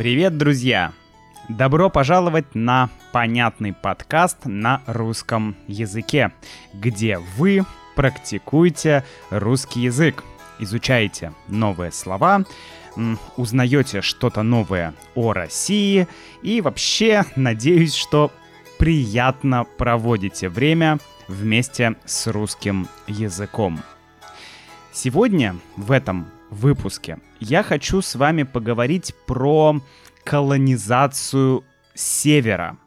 Привет, друзья! Добро пожаловать на понятный подкаст на русском языке, где вы практикуете русский язык, изучаете новые слова, узнаете что-то новое о России и вообще надеюсь, что приятно проводите время вместе с русским языком. Сегодня в этом выпуске я хочу с вами поговорить про колонизацию севера.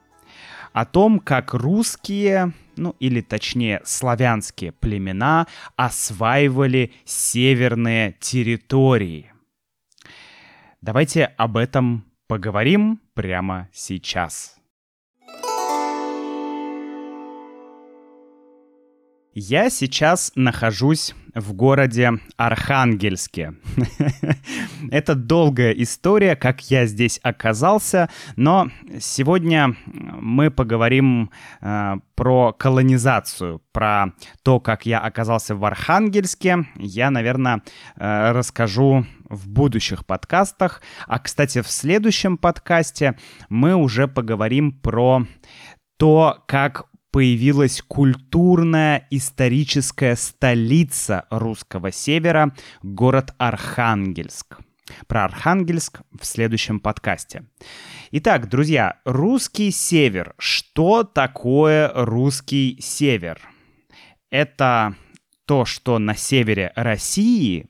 О том, как русские, ну или точнее славянские племена осваивали северные территории. Давайте об этом поговорим прямо сейчас. Я сейчас нахожусь в городе Архангельске. Это долгая история, как я здесь оказался, но сегодня мы поговорим э, про колонизацию, про то, как я оказался в Архангельске. Я, наверное, э, расскажу в будущих подкастах. А, кстати, в следующем подкасте мы уже поговорим про то, как появилась культурная историческая столица русского севера, город Архангельск. Про Архангельск в следующем подкасте. Итак, друзья, русский север. Что такое русский север? Это то, что на севере России?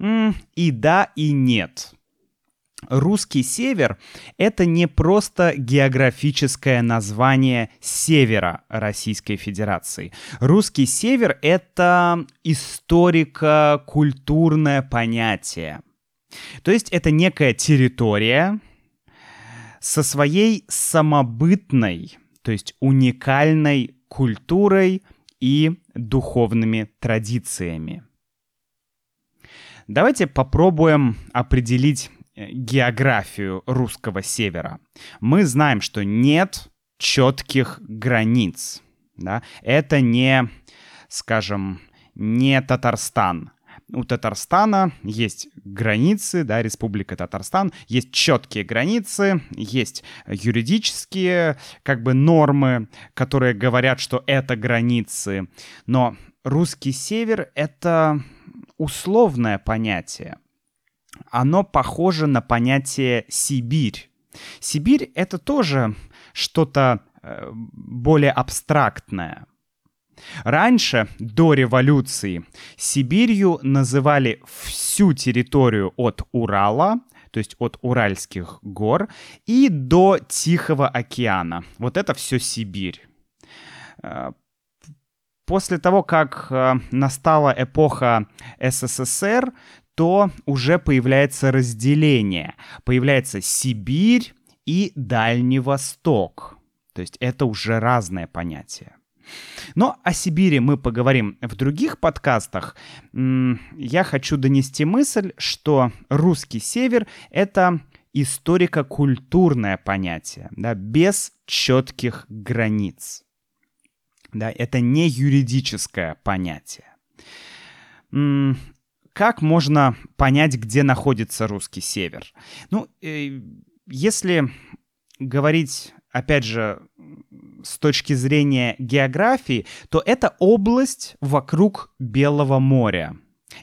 И да, и нет. Русский север — это не просто географическое название севера Российской Федерации. Русский север — это историко-культурное понятие. То есть это некая территория со своей самобытной, то есть уникальной культурой и духовными традициями. Давайте попробуем определить географию русского севера, мы знаем, что нет четких границ. Да? Это не, скажем, не Татарстан. У Татарстана есть границы, да, Республика Татарстан, есть четкие границы, есть юридические как бы нормы, которые говорят, что это границы. Но русский север — это условное понятие оно похоже на понятие Сибирь. Сибирь — это тоже что-то э, более абстрактное. Раньше, до революции, Сибирью называли всю территорию от Урала, то есть от Уральских гор, и до Тихого океана. Вот это все Сибирь. Э, после того, как э, настала эпоха СССР, то уже появляется разделение. Появляется Сибирь и Дальний Восток. То есть это уже разное понятие. Но о Сибири мы поговорим в других подкастах. Я хочу донести мысль, что русский север — это историко-культурное понятие, да, без четких границ. Да, это не юридическое понятие как можно понять, где находится русский север? Ну, э, если говорить, опять же, с точки зрения географии, то это область вокруг Белого моря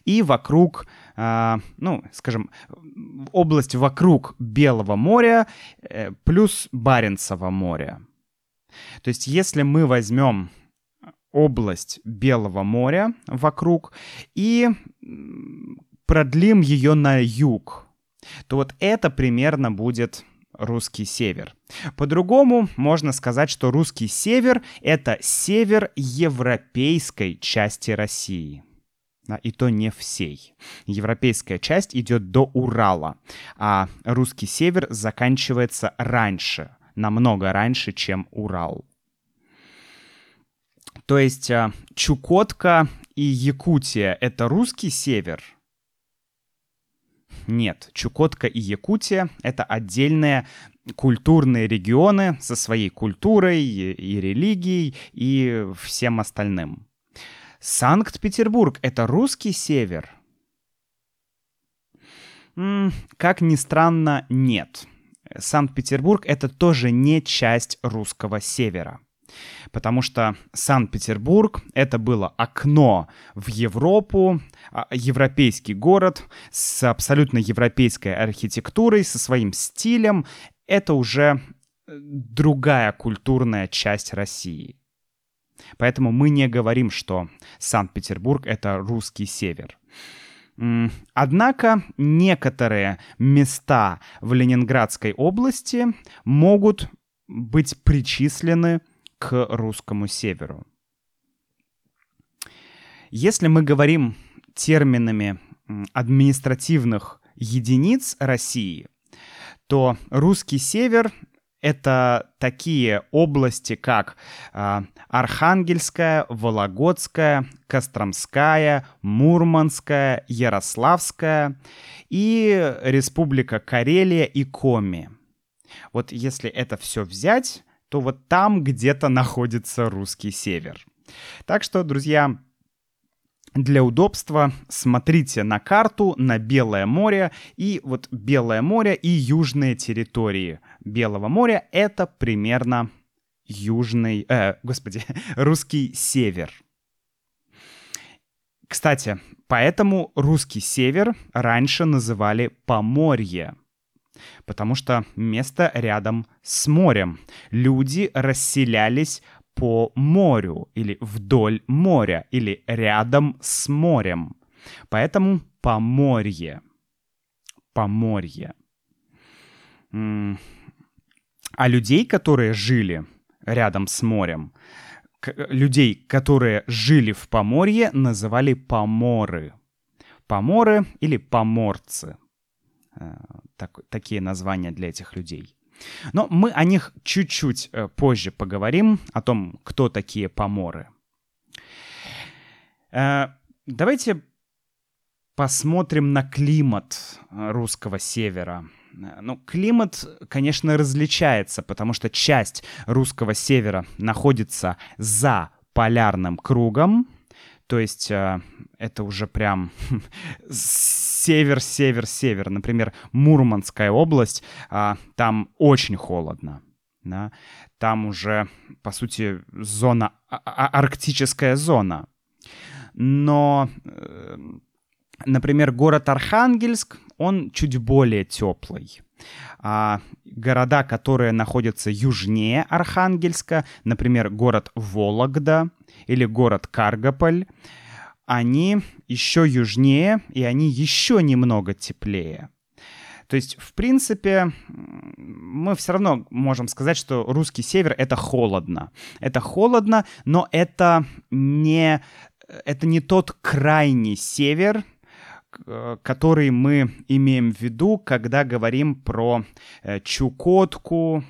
и вокруг, э, ну, скажем, область вокруг Белого моря э, плюс Баренцева моря. То есть, если мы возьмем область Белого моря вокруг и продлим ее на юг, то вот это примерно будет русский север. По-другому можно сказать, что русский север — это север европейской части России. Да, и то не всей. Европейская часть идет до Урала, а русский север заканчивается раньше, намного раньше, чем Урал. То есть а, Чукотка и Якутия — это русский север? Нет, Чукотка и Якутия — это отдельные культурные регионы со своей культурой и религией и всем остальным. Санкт-Петербург — это русский север? Как ни странно, нет. Санкт-Петербург — это тоже не часть русского севера. Потому что Санкт-Петербург — это было окно в Европу, а, европейский город с абсолютно европейской архитектурой, со своим стилем. Это уже э, другая культурная часть России. Поэтому мы не говорим, что Санкт-Петербург — это русский север. Однако некоторые места в Ленинградской области могут быть причислены к русскому северу. Если мы говорим терминами административных единиц России, то русский север это такие области, как э, Архангельская, Вологодская, Костромская, Мурманская, Ярославская и Республика Карелия и Коми. Вот если это все взять, то вот там где-то находится русский север. Так что, друзья, для удобства смотрите на карту на Белое море и вот Белое море и южные территории Белого моря — это примерно южный, э, господи, русский север. Кстати, поэтому русский север раньше называли Поморье, потому что место рядом с морем. Люди расселялись по морю или вдоль моря или рядом с морем. Поэтому Поморье. Поморье. А людей, которые жили рядом с морем, людей, которые жили в Поморье, называли поморы. Поморы или поморцы. Э, так, такие названия для этих людей. Но мы о них чуть-чуть э, позже поговорим, о том, кто такие поморы. Э, давайте посмотрим на климат русского севера. Ну, климат, конечно, различается, потому что часть русского севера находится за полярным кругом, то есть это уже прям север, север, север. Например, Мурманская область, э, там очень холодно. Да? Там уже, по сути, зона, а, а, арктическая зона. Но, э, например, город Архангельск, он чуть более теплый. А города, которые находятся южнее Архангельска, например, город Вологда или город Каргополь, они еще южнее, и они еще немного теплее. То есть, в принципе, мы все равно можем сказать, что русский север — это холодно. Это холодно, но это не, это не тот крайний север, который мы имеем в виду, когда говорим про э, Чукотку,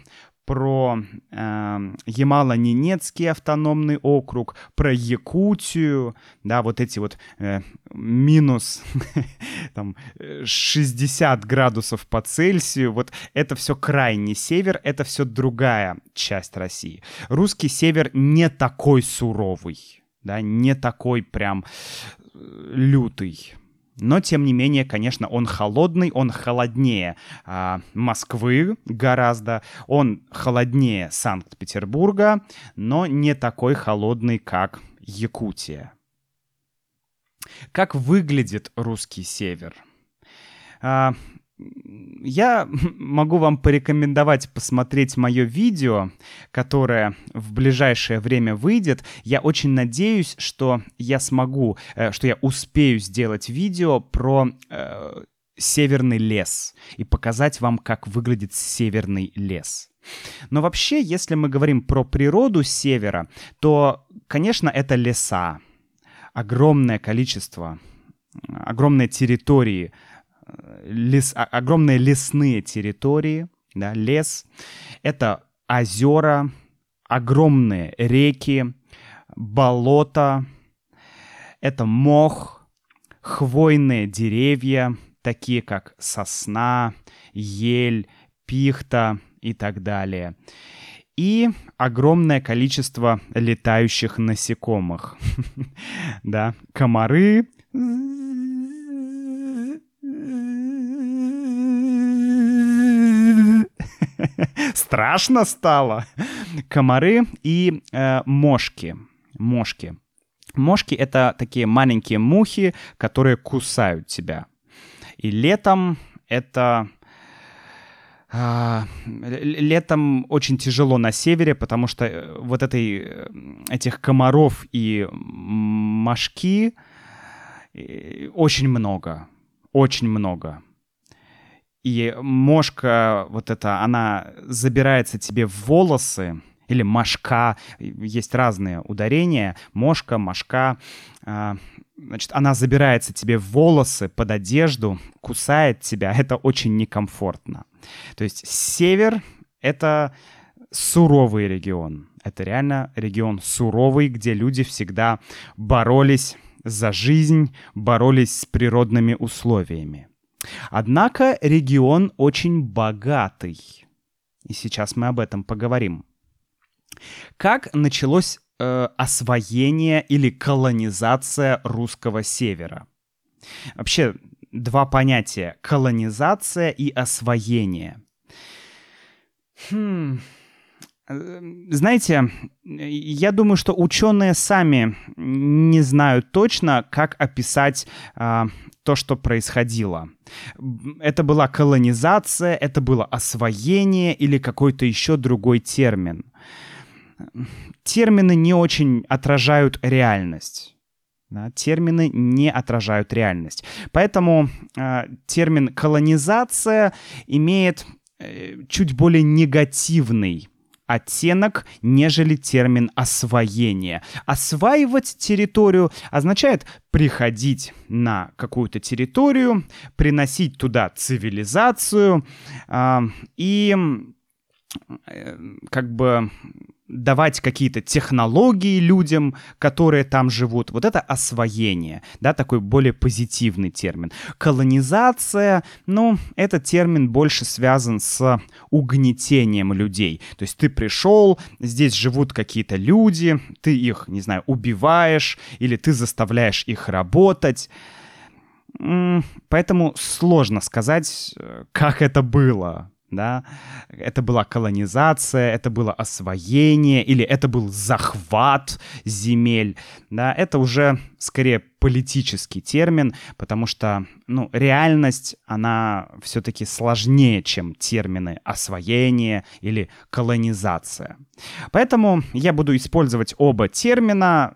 про э, Ямало-Ненецкий автономный округ, про Якутию, да, вот эти вот э, минус там, 60 градусов по Цельсию, вот это все крайний север, это все другая часть России. Русский север не такой суровый, да, не такой прям э, лютый. Но, тем не менее, конечно, он холодный, он холоднее а, Москвы гораздо, он холоднее Санкт-Петербурга, но не такой холодный, как Якутия. Как выглядит русский север? А, я могу вам порекомендовать посмотреть мое видео, которое в ближайшее время выйдет. Я очень надеюсь, что я смогу, э, что я успею сделать видео про э, северный лес и показать вам, как выглядит северный лес. Но вообще, если мы говорим про природу севера, то, конечно, это леса. Огромное количество, огромные территории лес, огромные лесные территории, да, лес. Это озера, огромные реки, болота, это мох, хвойные деревья, такие как сосна, ель, пихта и так далее. И огромное количество летающих насекомых. да, комары, страшно стало. Комары и э, мошки. Мошки. Мошки — это такие маленькие мухи, которые кусают тебя. И летом это... А, летом очень тяжело на севере, потому что э, вот этой, э, этих комаров и мошки очень много. Очень много. И мошка вот эта, она забирается тебе в волосы, или мошка, есть разные ударения, мошка, мошка, а, значит, она забирается тебе в волосы, под одежду, кусает тебя, это очень некомфортно. То есть север — это суровый регион. Это реально регион суровый, где люди всегда боролись за жизнь, боролись с природными условиями. Однако регион очень богатый. И сейчас мы об этом поговорим. Как началось э, освоение или колонизация русского севера? Вообще, два понятия — колонизация и освоение. Хм, знаете, я думаю, что ученые сами не знают точно, как описать а, то, что происходило. Это была колонизация, это было освоение или какой-то еще другой термин термины не очень отражают реальность. Да, термины не отражают реальность. Поэтому э, термин колонизация имеет э, чуть более негативный оттенок, нежели термин освоение. Осваивать территорию означает приходить на какую-то территорию, приносить туда цивилизацию э, и э, как бы давать какие-то технологии людям, которые там живут. Вот это освоение, да, такой более позитивный термин. Колонизация, ну, этот термин больше связан с угнетением людей. То есть ты пришел, здесь живут какие-то люди, ты их, не знаю, убиваешь или ты заставляешь их работать. Поэтому сложно сказать, э, как это было да, это была колонизация, это было освоение или это был захват земель, да, это уже скорее политический термин, потому что, ну, реальность, она все-таки сложнее, чем термины освоение или колонизация. Поэтому я буду использовать оба термина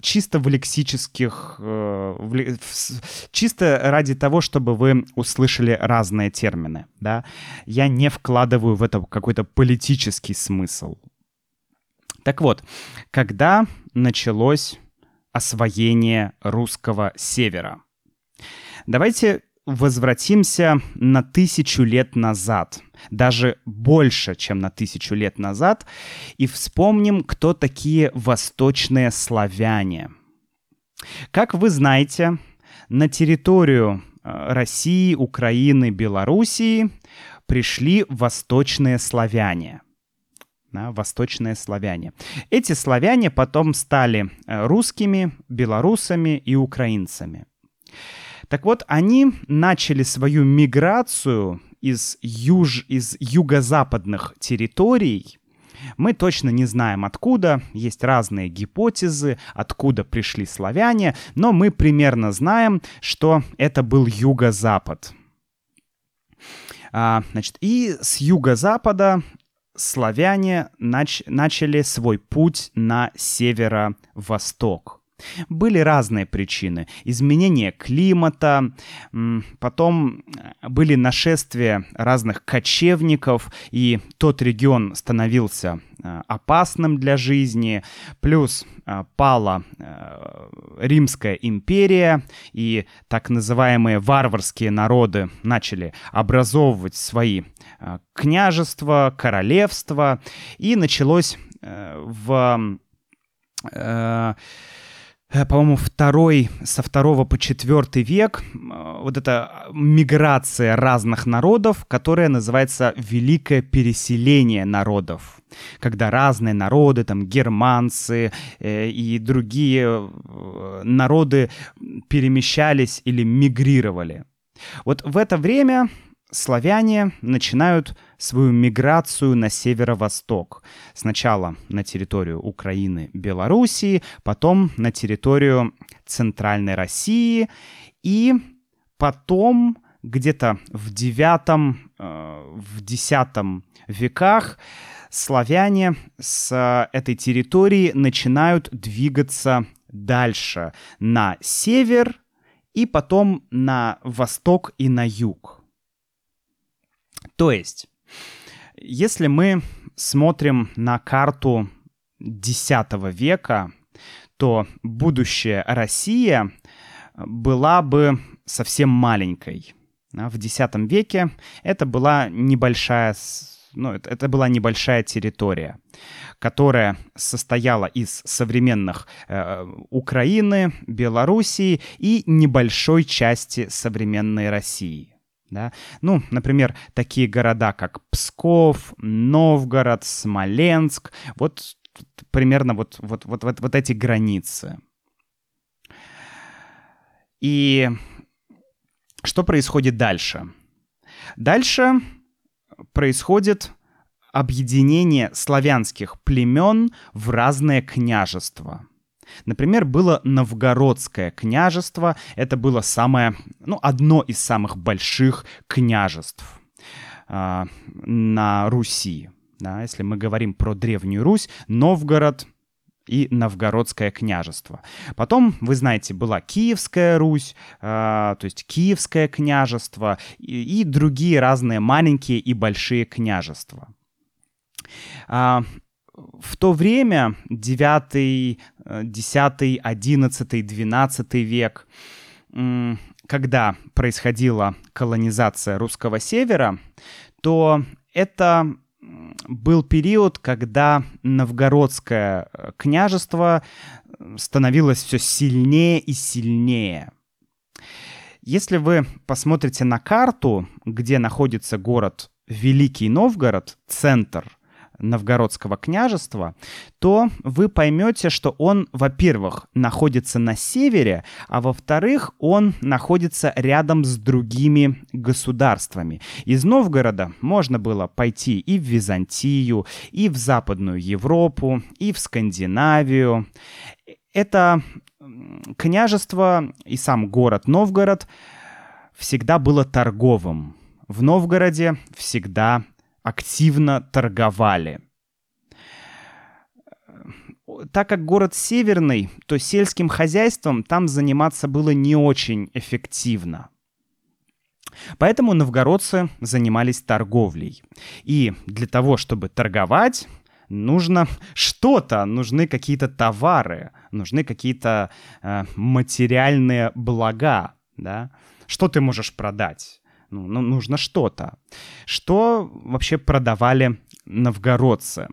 чисто в лексических, э, чисто ради того, чтобы вы услышали разные термины, да. Я не вкладываю в это какой-то политический смысл. Так вот, когда началось освоение русского севера. Давайте возвратимся на тысячу лет назад, даже больше, чем на тысячу лет назад, и вспомним, кто такие восточные славяне. Как вы знаете, на территорию э, России, Украины, Белоруссии пришли восточные славяне – да, восточные славяне. Эти славяне потом стали э, русскими, белорусами и украинцами. Так вот, они начали свою миграцию из, юж, из юго-западных территорий. Мы точно не знаем откуда, есть разные гипотезы, откуда пришли славяне, но мы примерно знаем, что это был юго-запад. А, значит, и с юго-запада славяне нач начали свой путь на северо-восток. Были разные причины. Изменение климата, потом э, были нашествия разных кочевников, и тот регион становился э, опасным для жизни. Плюс э, пала Римская империя, и так называемые варварские народы начали образовывать свои княжества, королевства, и началось в по-моему, второй, со второго по четвертый век, э, вот эта миграция разных народов, которая называется «великое переселение народов», когда разные народы, там, германцы э, и другие э, народы перемещались или мигрировали. Вот в это время славяне начинают свою миграцию на северо-восток. Сначала на территорию Украины, Белоруссии, потом на территорию Центральной России и потом где-то в девятом, э, в десятом веках славяне с этой территории начинают двигаться дальше на север и потом на восток и на юг. То есть, если мы смотрим на карту X века, то будущая Россия была бы совсем маленькой. В X веке это была небольшая ну, это, это была небольшая территория, которая состояла из современных э, Украины, Белоруссии и небольшой части современной России. Да? Ну, например, такие города, как Псков, Новгород, Смоленск, вот примерно вот, вот, вот, вот, вот эти границы. И что происходит дальше? Дальше происходит объединение славянских племен в разное княжество. Например, было Новгородское княжество. Это было самое, ну, одно из самых больших княжеств э, на Руси. Да, если мы говорим про Древнюю Русь, Новгород и Новгородское княжество. Потом, вы знаете, была Киевская Русь, э, то есть Киевское княжество и, и другие разные маленькие и большие княжества. А, в то время, 9, 10, 11, 12 век, когда происходила колонизация русского севера, то это был период, когда новгородское э, княжество становилось все сильнее и сильнее. Если вы посмотрите на карту, где находится город Великий Новгород, центр Новгородского княжества, то вы поймете, что он, во-первых, находится на севере, а во-вторых, он находится рядом с другими государствами. Из Новгорода можно было пойти и в Византию, и в Западную Европу, и в Скандинавию. Это княжество и сам город Новгород всегда было торговым. В Новгороде всегда активно торговали. Так как город северный, то сельским хозяйством там заниматься было не очень эффективно. Поэтому новгородцы занимались торговлей. И для того, чтобы торговать, нужно что-то, нужны какие-то товары, нужны какие-то э, материальные блага, да? Что ты можешь продать? Ну, ну, нужно что-то. Что вообще продавали новгородцы?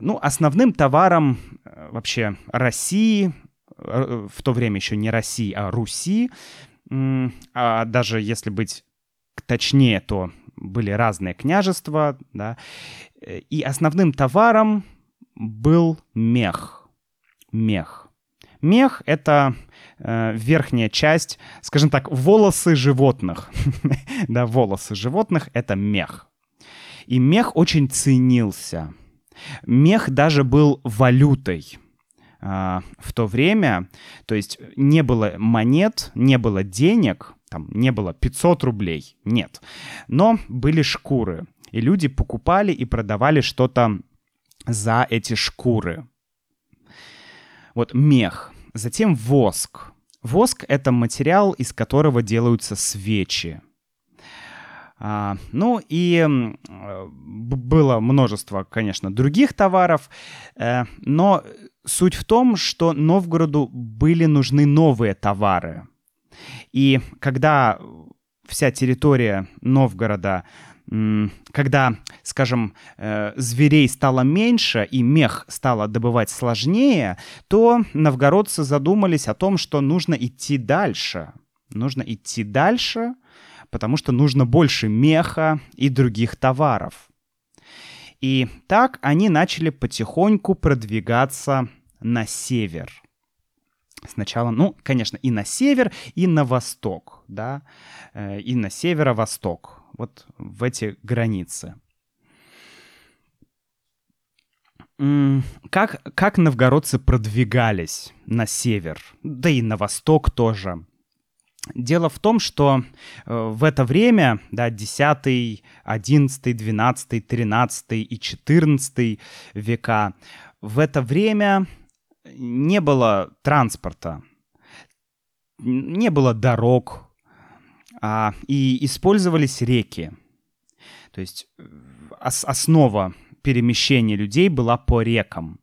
Ну, основным товаром э, вообще России, э, в то время еще не России, а Руси, а даже если быть точнее, то были разные княжества, да, и основным товаром был мех. Мех. Мех — это э, верхняя часть, скажем так, волосы животных. да, волосы животных — это мех. И мех очень ценился. Мех даже был валютой э, в то время. То есть не было монет, не было денег, там не было 500 рублей, нет. Но были шкуры. И люди покупали и продавали что-то за эти шкуры. Вот мех. Затем воск. Воск — это материал, из которого делаются свечи. А, ну и было множество, конечно, других товаров, э, но суть в том, что Новгороду были нужны новые товары. И когда вся территория Новгорода когда, скажем, э, зверей стало меньше и мех стало добывать сложнее, то новгородцы задумались о том, что нужно идти дальше. Нужно идти дальше, потому что нужно больше меха и других товаров. И так они начали потихоньку продвигаться на север. Сначала, ну, конечно, и на север, и на восток, да, э, и на северо-восток вот в эти границы. Как, как новгородцы продвигались на север, да и на восток тоже? Дело в том, что э, в это время, да, 10, 11, 12, 13 и 14 века, в это время не было транспорта, не было дорог, а, и использовались реки. То есть э, ос- основа перемещения людей была по рекам.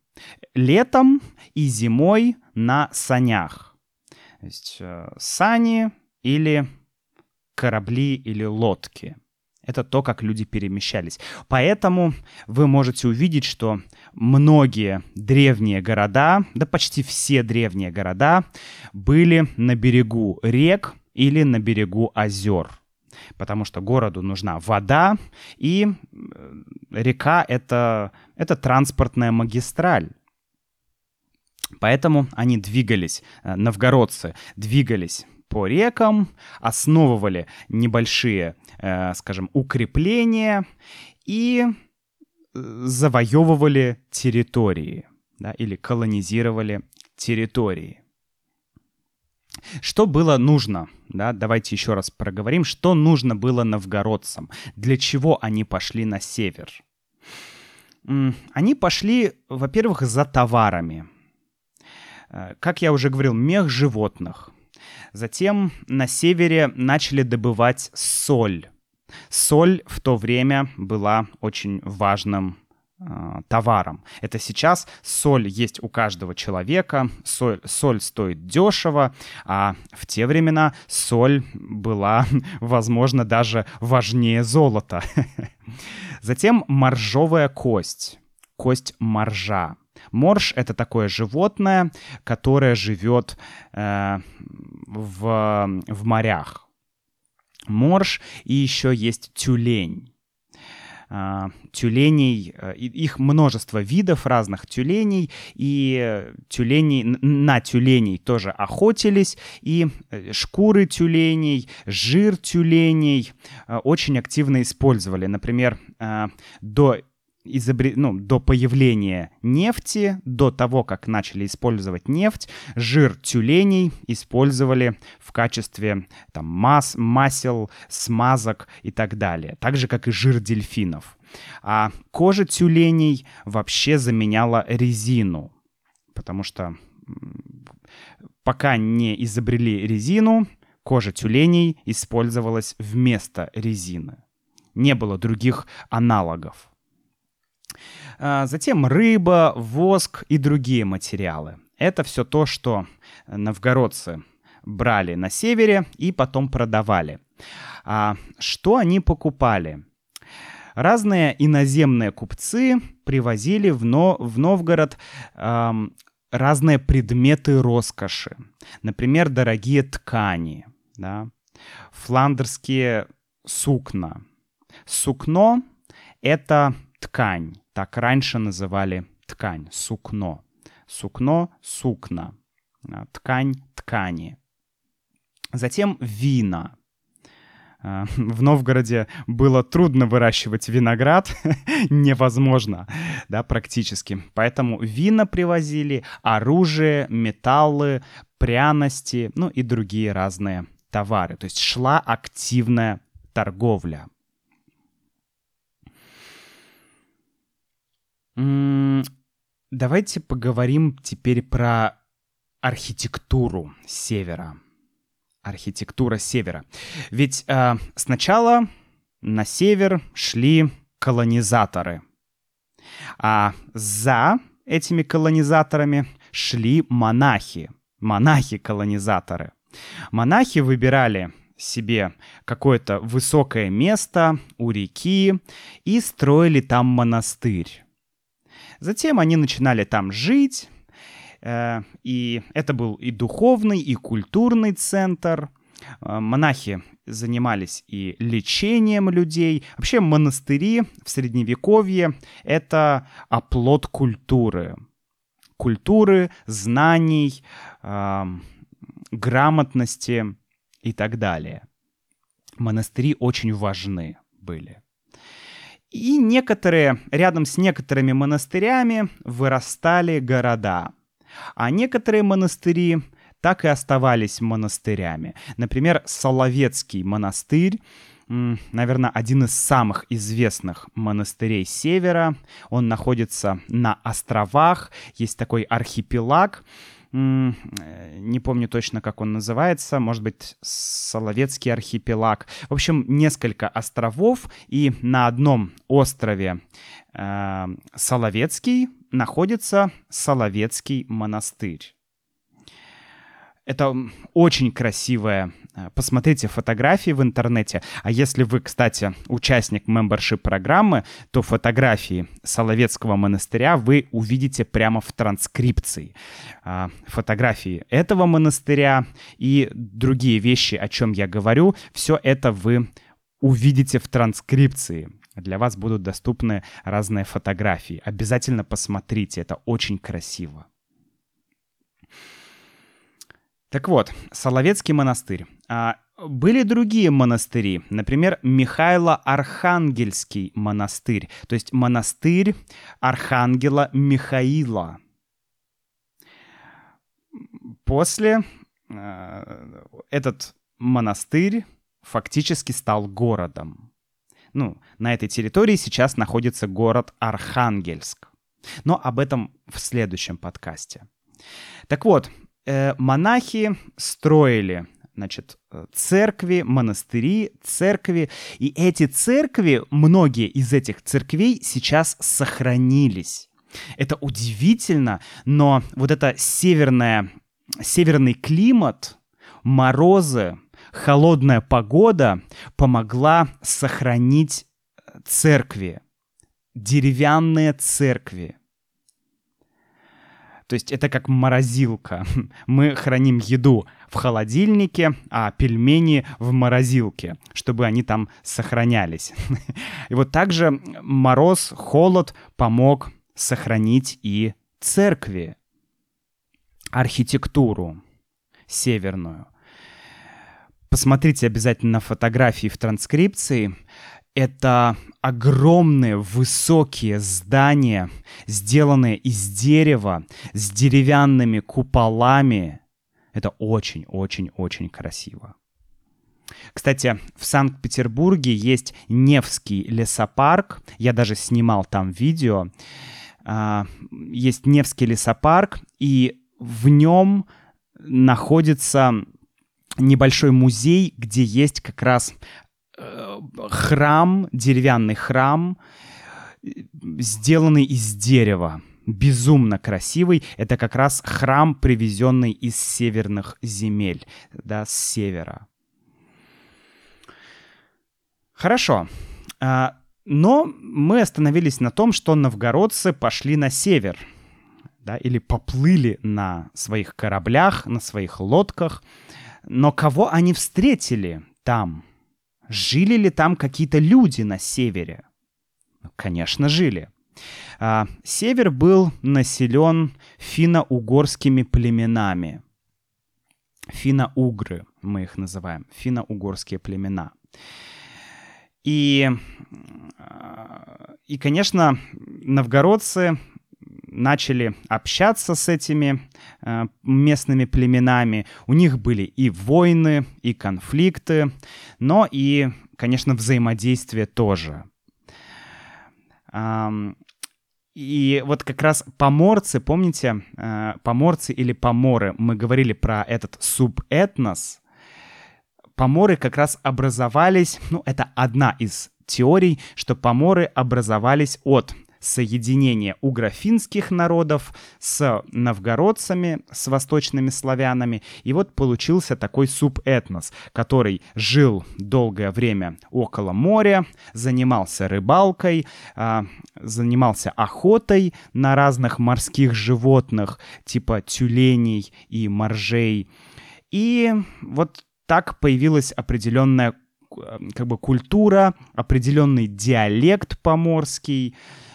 Летом и зимой на санях. То есть э, сани или корабли или лодки. Это то, как люди перемещались. Поэтому вы можете увидеть, что многие древние города, да почти все древние города, были на берегу рек или на берегу озер. Потому что городу нужна вода, и река это, это транспортная магистраль. Поэтому они двигались, э, новгородцы двигались по рекам, основывали небольшие, э, скажем, укрепления и э, завоевывали территории, да, или колонизировали территории. Что было нужно? Да, давайте еще раз проговорим, что нужно было новгородцам, для чего они пошли на север. Они пошли, во-первых, за товарами. Э, как я уже говорил, мех животных. Затем на севере начали добывать соль. Соль в то время была очень важным товаром. Это сейчас соль есть у каждого человека, соль, соль стоит дешево, а в те времена соль была, возможно, даже важнее золота. Затем моржовая кость, кость моржа. Морж — это такое животное, которое живет э, в, в морях. Морж и еще есть тюлень. Uh, тюленей, uh, их множество видов разных тюленей, и тюленей, на тюленей тоже охотились, и э, шкуры тюленей, жир тюленей uh, очень активно использовали. Например, до изобре... ну, до появления нефти, до того, как начали использовать нефть, жир тюленей использовали в качестве там, мас... масел, смазок и так далее. Так же, как и жир дельфинов. А кожа тюленей вообще заменяла резину, потому что пока не изобрели резину, кожа тюленей использовалась вместо резины. Не было других аналогов. А, затем рыба, воск и другие материалы. Это все то, что новгородцы брали на севере и потом продавали. А что они покупали? Разные иноземные купцы привозили в, Но в Новгород эм, разные предметы роскоши. Например, дорогие ткани, да? фландерские сукна. Сукно — это ткань. Так раньше называли ткань, сукно. Сукно — сукна. А, ткань — ткани. Затем вина. А, в Новгороде было трудно выращивать виноград, невозможно, да, практически. Поэтому вина привозили, оружие, металлы, пряности, ну и другие разные товары. То есть шла активная торговля. Давайте поговорим теперь про архитектуру севера. Архитектура севера. Ведь э, сначала на север шли колонизаторы, а за этими колонизаторами шли монахи, монахи-колонизаторы. Монахи выбирали себе какое-то высокое место у реки и строили там монастырь. Затем они начинали там жить, э, и это был и духовный, и культурный центр. Э, монахи занимались и лечением людей. Вообще монастыри в Средневековье — это оплот культуры. Культуры, знаний, э, грамотности и так далее. монастыри очень важны были. И некоторые, рядом с некоторыми монастырями вырастали города. А некоторые монастыри так и оставались монастырями. Например, Соловецкий монастырь, наверное, один из самых известных монастырей Севера. Он находится на островах, есть такой архипелаг, не помню точно, как он называется, может быть, Соловецкий архипелаг. В общем, несколько островов, и на одном острове э, Соловецкий находится Соловецкий монастырь. Это очень красивое Э, посмотрите фотографии в интернете. А если вы, кстати, участник мембершип программы, то фотографии Соловецкого монастыря вы увидите прямо в транскрипции. А, фотографии этого монастыря и другие вещи, о чем я говорю, все это вы увидите в транскрипции. Для вас будут доступны разные фотографии. Обязательно посмотрите, это очень красиво. Так вот, Соловецкий монастырь. А, были другие монастыри, например, Михайло-Архангельский монастырь, то есть монастырь Архангела Михаила. После э, этот монастырь фактически стал городом. Ну, на этой территории сейчас находится город Архангельск. Но об этом в следующем подкасте. Так вот, э, монахи строили значит, церкви, монастыри, церкви. И эти церкви, многие из этих церквей сейчас сохранились. Это удивительно, но вот это северная, северный климат, морозы, холодная погода помогла сохранить церкви, деревянные церкви. То есть это как морозилка. Мы храним еду в холодильнике, а пельмени в морозилке, чтобы они там сохранялись. И вот также мороз, холод помог сохранить и церкви, архитектуру северную. Посмотрите обязательно фотографии в транскрипции это огромные высокие здания, сделанные из дерева, с деревянными куполами. Это очень-очень-очень красиво. Кстати, в Санкт-Петербурге есть Невский лесопарк. Я даже снимал там видео. А, есть Невский лесопарк, и в нем находится небольшой музей, где есть как раз храм, деревянный храм, сделанный из дерева. Безумно красивый. Это как раз храм, привезенный из северных земель, да, с севера. Хорошо. А, но мы остановились на том, что новгородцы пошли на север, да, или поплыли на своих кораблях, на своих лодках. Но кого они встретили там? Жили ли там какие-то люди на севере? Ну, конечно, жили. А, север был населен финно-угорскими племенами. Финно-угры мы их называем, финно-угорские племена. И, а, и, конечно, новгородцы начали общаться с этими э, местными племенами. У них были и войны, и конфликты, но и, конечно, взаимодействие тоже. Эм, и вот как раз поморцы, помните, э, поморцы или поморы, мы говорили про этот субэтнос. Поморы как раз образовались, ну, это одна из теорий, что поморы образовались от соединение угрофинских народов с новгородцами, с восточными славянами. И вот получился такой субэтнос, который жил долгое время около моря, занимался рыбалкой, а, занимался охотой на разных морских животных, типа тюленей и моржей. И вот так появилась определенная как бы культура, определенный диалект поморский, Э,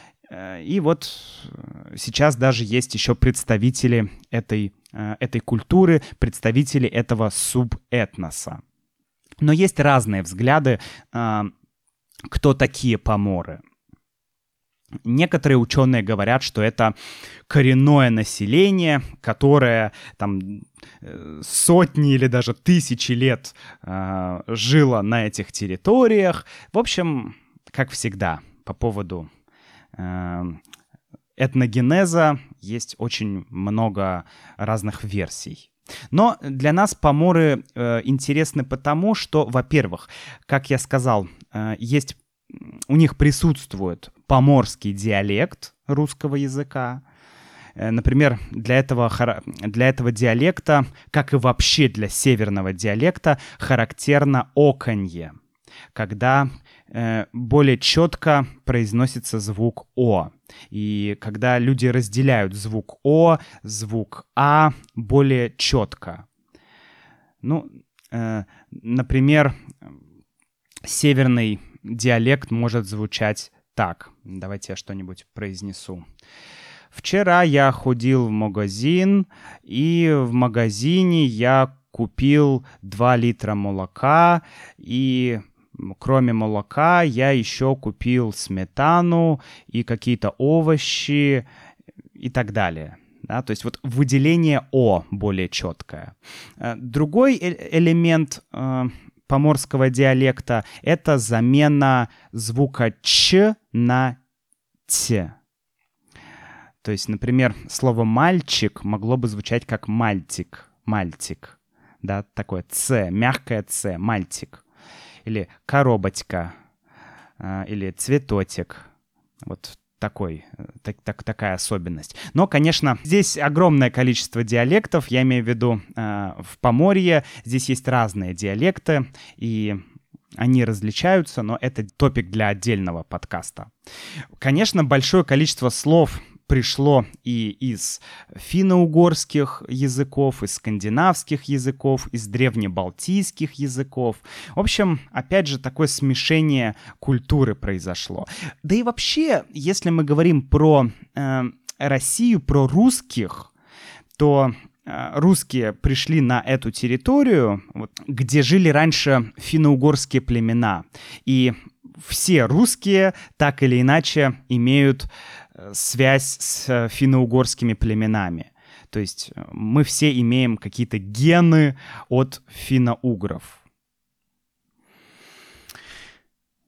и вот э, сейчас даже есть еще представители этой, э, этой культуры, представители этого субэтноса. Но есть разные взгляды, э, кто такие поморы. Некоторые ученые говорят, что это коренное население, которое там э, сотни или даже тысячи лет э, жило на этих территориях. В общем, как всегда, по поводу э, этногенеза есть очень много разных версий. Но для нас поморы э, интересны потому, что, во-первых, как я сказал, э, есть у них присутствует поморский диалект русского языка. Э, например, для этого, для этого диалекта, как и вообще для северного диалекта, характерно оконье, когда более четко произносится звук О. И когда люди разделяют звук О, звук А более четко. Ну, э, например, северный диалект может звучать так. Давайте я что-нибудь произнесу. Вчера я ходил в магазин, и в магазине я купил 2 литра молока, и кроме молока я еще купил сметану и какие-то овощи и так далее. Да, то есть вот выделение О более четкое. Э, другой э элемент э, поморского диалекта — это замена звука «ч» на «т». То есть, например, слово «мальчик» могло бы звучать как «мальтик», «мальтик». Да, такое «ц», мягкое «ц», «мальтик». Или «коробочка», а, или «цветотик». Вот такой, так, так, такая особенность. Но, конечно, здесь огромное количество диалектов, я имею в виду э, в Поморье, здесь есть разные диалекты, и они различаются, но это топик для отдельного подкаста. Конечно, большое количество слов пришло и из финно-угорских языков, из скандинавских языков, из древнебалтийских языков. В общем, опять же, такое смешение культуры произошло. Да и вообще, если мы говорим про э, Россию, про русских, то э, русские пришли на эту территорию, вот, где жили раньше финно-угорские племена. И все русские так или иначе имеют связь с э, финно-угорскими племенами. То есть э, мы все имеем какие-то гены от финно-угров.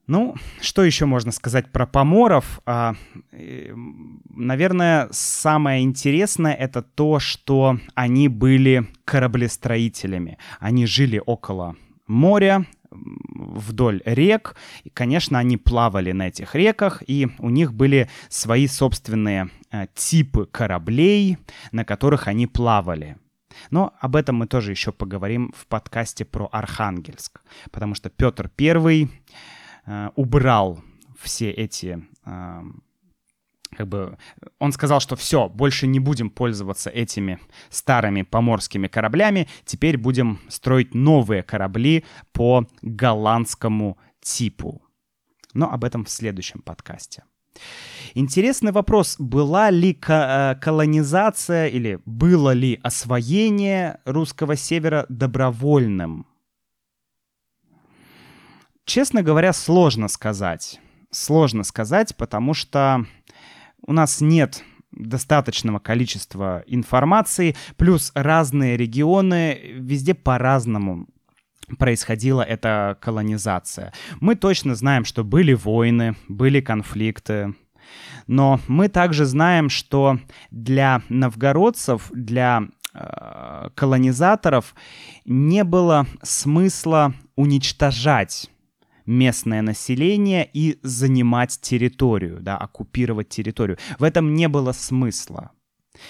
Ну, что еще можно сказать про поморов? А, э, наверное, самое интересное это то, что они были кораблестроителями. Они жили около моря, вдоль рек. И, конечно, они плавали на этих реках, и у них были свои собственные э, типы кораблей, на которых они плавали. Но об этом мы тоже еще поговорим в подкасте про Архангельск, потому что Петр I э, убрал все эти э, как бы он сказал, что все, больше не будем пользоваться этими старыми поморскими кораблями, теперь будем строить новые корабли по голландскому типу. Но об этом в следующем подкасте. Интересный вопрос, была ли э, колонизация или было ли освоение русского севера добровольным? Честно говоря, сложно сказать. Сложно сказать, потому что у нас нет достаточного количества информации, плюс разные регионы, везде по-разному происходила эта колонизация. Мы точно знаем, что были войны, были конфликты, но мы также знаем, что для новгородцев, для э, колонизаторов не было смысла уничтожать местное население и занимать территорию, да, оккупировать территорию. В этом не было смысла.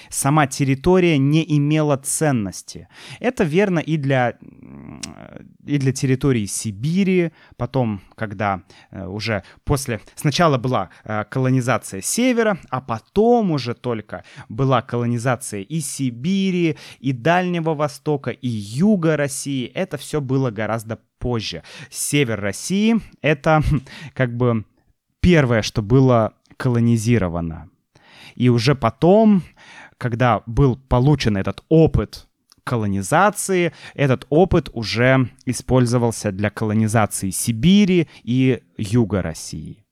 Сама территория не имела ценности. Это верно и для, и для территории Сибири, потом, когда э, уже после... Сначала была э, колонизация севера, а потом уже только была колонизация и Сибири, и Дальнего Востока, и Юга России. Это все было гораздо позже. Север России — это как бы первое, что было колонизировано. И уже потом когда был получен этот опыт колонизации. Этот опыт уже использовался для колонизации Сибири и юга России.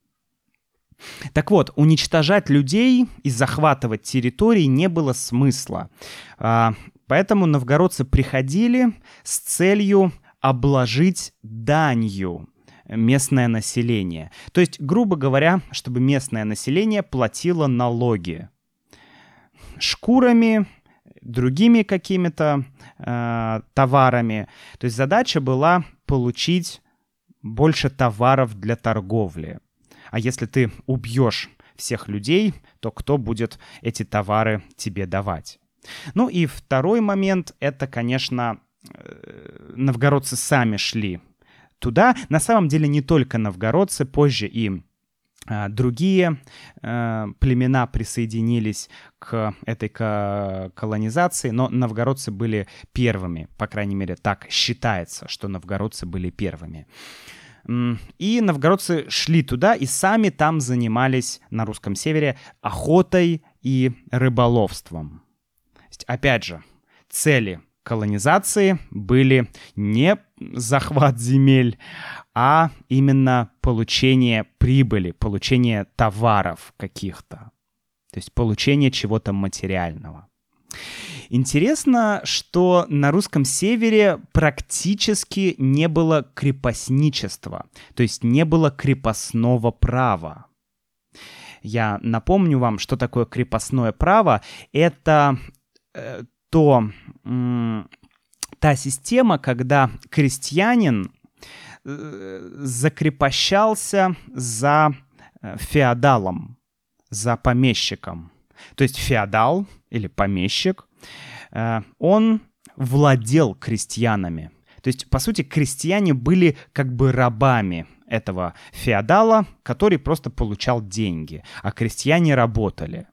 Так вот, уничтожать людей и захватывать территории не было смысла. А, поэтому новгородцы приходили с целью обложить данью местное население. То есть, грубо говоря, чтобы местное население платило налоги шкурами, другими какими-то э, товарами. То есть задача была получить больше товаров для торговли. А если ты убьешь всех людей, то кто будет эти товары тебе давать? Ну и второй момент — это, конечно, новгородцы сами шли туда. На самом деле не только новгородцы, позже и а, другие э, племена присоединились к этой колонизации, но новгородцы были первыми, по крайней мере, так считается, что новгородцы были первыми. И новгородцы шли туда и сами там занимались на русском севере охотой и рыболовством. Опять же, цели колонизации были не захват земель, а именно получение прибыли, получение товаров каких-то. То есть получение чего-то материального. Интересно, что на русском севере практически не было крепостничества, то есть не было крепостного права. Я напомню вам, что такое крепостное право. Это э, то, та система, когда крестьянин э, закрепощался за э, феодалом, за помещиком. То есть феодал или помещик, э, он владел крестьянами. То есть, по сути, крестьяне были как бы рабами этого феодала, который просто получал деньги, а крестьяне работали.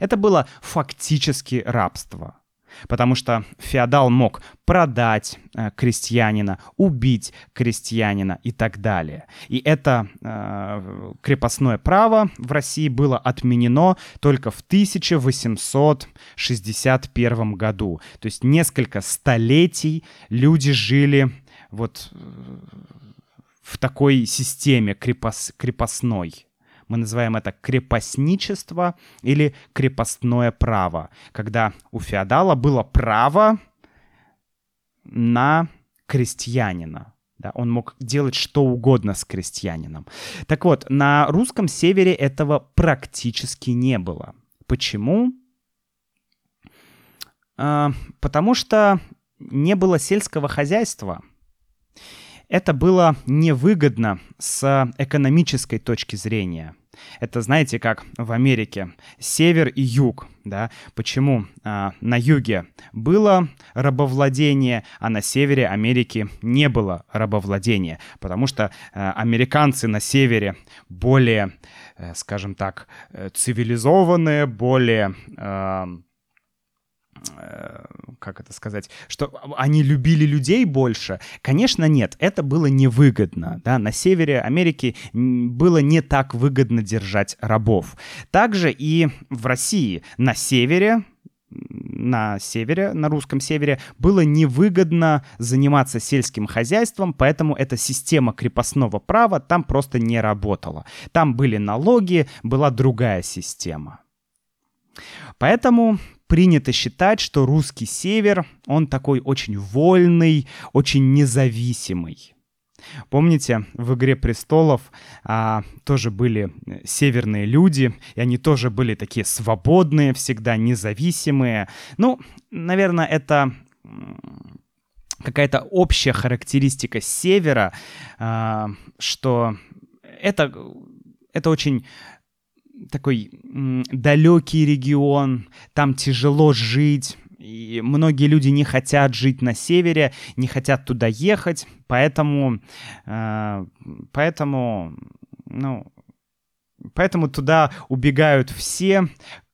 Это было фактически рабство. Потому что феодал мог продать э, крестьянина, убить крестьянина и так далее. И это э, крепостное право в России было отменено только в 1861 году. То есть несколько столетий люди жили вот э, в такой системе крепос крепостной. Мы называем это крепостничество или крепостное право, когда у феодала было право на крестьянина. Да, он мог делать что угодно с крестьянином. Так вот, на русском севере этого практически не было. Почему? А, потому что не было сельского хозяйства – это было невыгодно с экономической точки зрения. Это, знаете, как в Америке север и юг, да? Почему а, на юге было рабовладение, а на севере Америки не было рабовладения? Потому что а, американцы на севере более, э, скажем так, э, цивилизованные, более а, как это сказать, что они любили людей больше? Конечно, нет, это было невыгодно. Да? На севере Америки было не так выгодно держать рабов. Также и в России на севере на севере, на русском севере, было невыгодно заниматься сельским хозяйством, поэтому эта система крепостного права там просто не работала. Там были налоги, была другая система. Поэтому принято считать, что русский север, он такой очень вольный, очень независимый. Помните, в «Игре престолов» а, тоже были северные люди, и они тоже были такие свободные, всегда независимые. Ну, наверное, это какая-то общая характеристика севера, а, что это, это очень такой далекий регион, там тяжело жить, и многие люди не хотят жить на севере, не хотят туда ехать, поэтому, э, поэтому, ну, поэтому туда убегают все,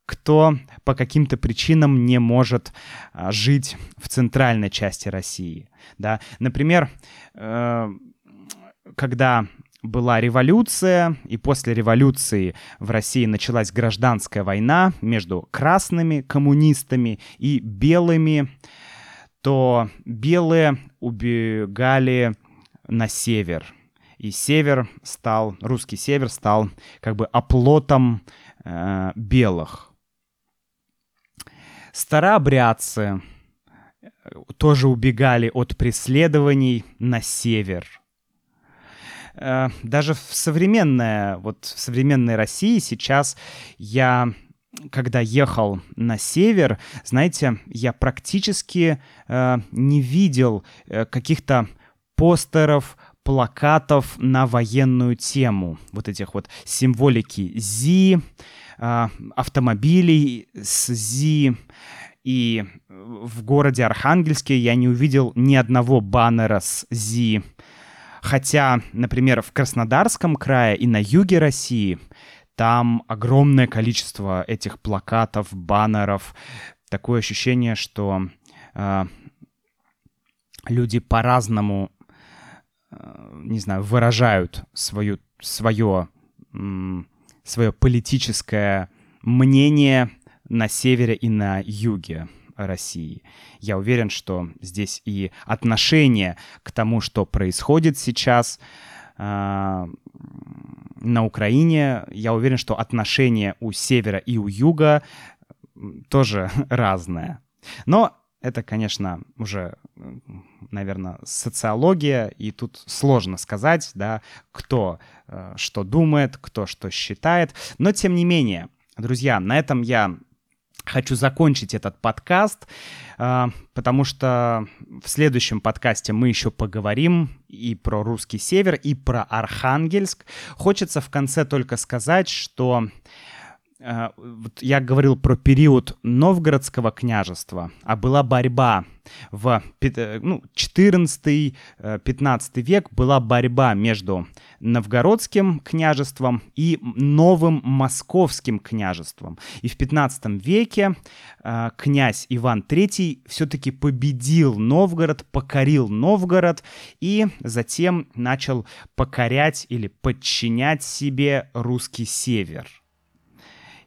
кто по каким-то причинам не может э, жить в центральной части России, да. Например, э, когда была революция, и после революции в России началась гражданская война между красными коммунистами и белыми, то белые убегали на север. И север стал, русский север стал как бы оплотом э, белых. Старообрядцы э, тоже убегали от преследований на север. Э, даже в современной, вот в современной России сейчас я когда ехал на север, знаете, я практически э, не видел э, каких-то постеров, плакатов на военную тему. Вот этих вот символики ЗИ, э, автомобилей с ЗИ. И в городе Архангельске я не увидел ни одного баннера с ЗИ. Хотя, например, в Краснодарском крае и на юге России там огромное количество этих плакатов, баннеров. Такое ощущение, что э, люди по-разному, э, не знаю, выражают свою, свое, э, свое политическое мнение на севере и на юге. России. Я уверен, что здесь и отношение к тому, что происходит сейчас, э, на Украине, я уверен, что отношения у севера и у юга тоже разное. Но это, конечно, уже, наверное, социология, и тут сложно сказать, да, кто э, что думает, кто что считает. Но, тем не менее, друзья, на этом я хочу закончить этот подкаст, а, потому что в следующем подкасте мы еще поговорим и про русский север, и про Архангельск. Хочется в конце только сказать, что Э, вот я говорил про период Новгородского княжества, а была борьба в э, ну, 14-15 э, век, была борьба между Новгородским княжеством и новым Московским княжеством. И в 15 веке князь Иван III все-таки победил Новгород, покорил Новгород и затем начал покорять или подчинять себе русский север –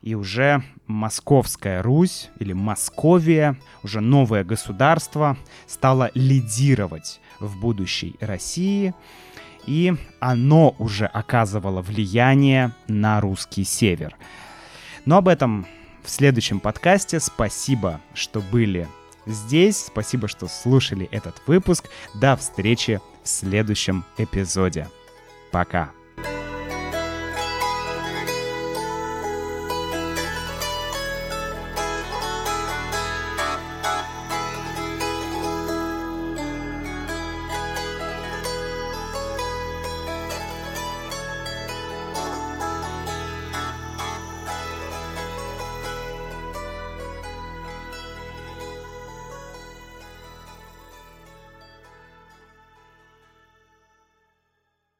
и уже Московская Русь или Московия, уже новое государство, стало лидировать в будущей России, и оно уже оказывало влияние на русский север. Но об этом в следующем подкасте. Спасибо, что были здесь. Спасибо, что слушали этот выпуск. До встречи в следующем эпизоде. Пока.